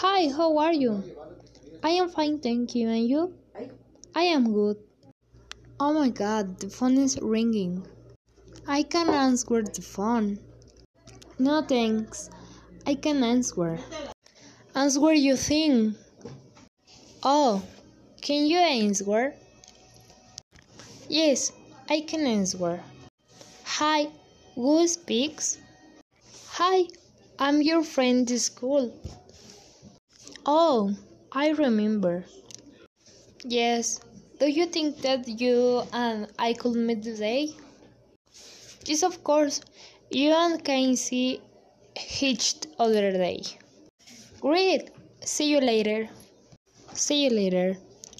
Hi, how are you? I am fine, thank you. And you? I am good. Oh my god, the phone is ringing. I can answer the phone. No thanks. I can answer. Answer you thing. Oh, can you answer? Yes, I can answer. Hi, who speaks? Hi, I'm your friend at school. Oh, I remember. Yes, do you think that you and I could meet today? Yes, of course. You and Casey hitched other day. Great. See you later. See you later.